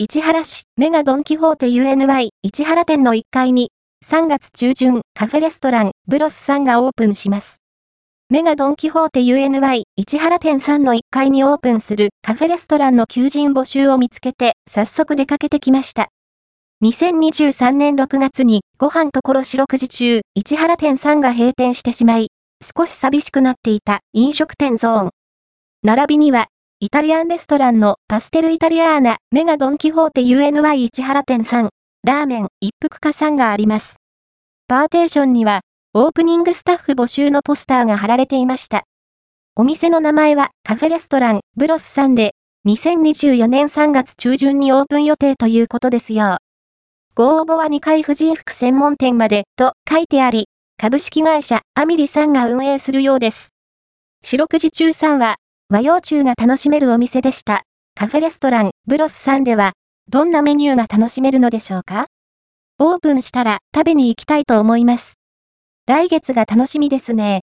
市原市メガドンキホーテ UNY 市原店の1階に3月中旬カフェレストランブロスさんがオープンします。メガドンキホーテ UNY 市原店さんの1階にオープンするカフェレストランの求人募集を見つけて早速出かけてきました。2023年6月にご飯ところ四六時中市原店さんが閉店してしまい、少し寂しくなっていた飲食店ゾーン。並びには、イタリアンレストランのパステルイタリアーナメガドンキホーテ UNY 市原店さん、ラーメン一服化さんがあります。パーテーションにはオープニングスタッフ募集のポスターが貼られていました。お店の名前はカフェレストランブロスさんで、2024年3月中旬にオープン予定ということですよ。ご応募は2階婦人服専門店までと書いてあり、株式会社アミリさんが運営するようです。四六時中さんは和洋中が楽しめるお店でした。カフェレストランブロスさんでは、どんなメニューが楽しめるのでしょうか？オープンしたら食べに行きたいと思います。来月が楽しみですね。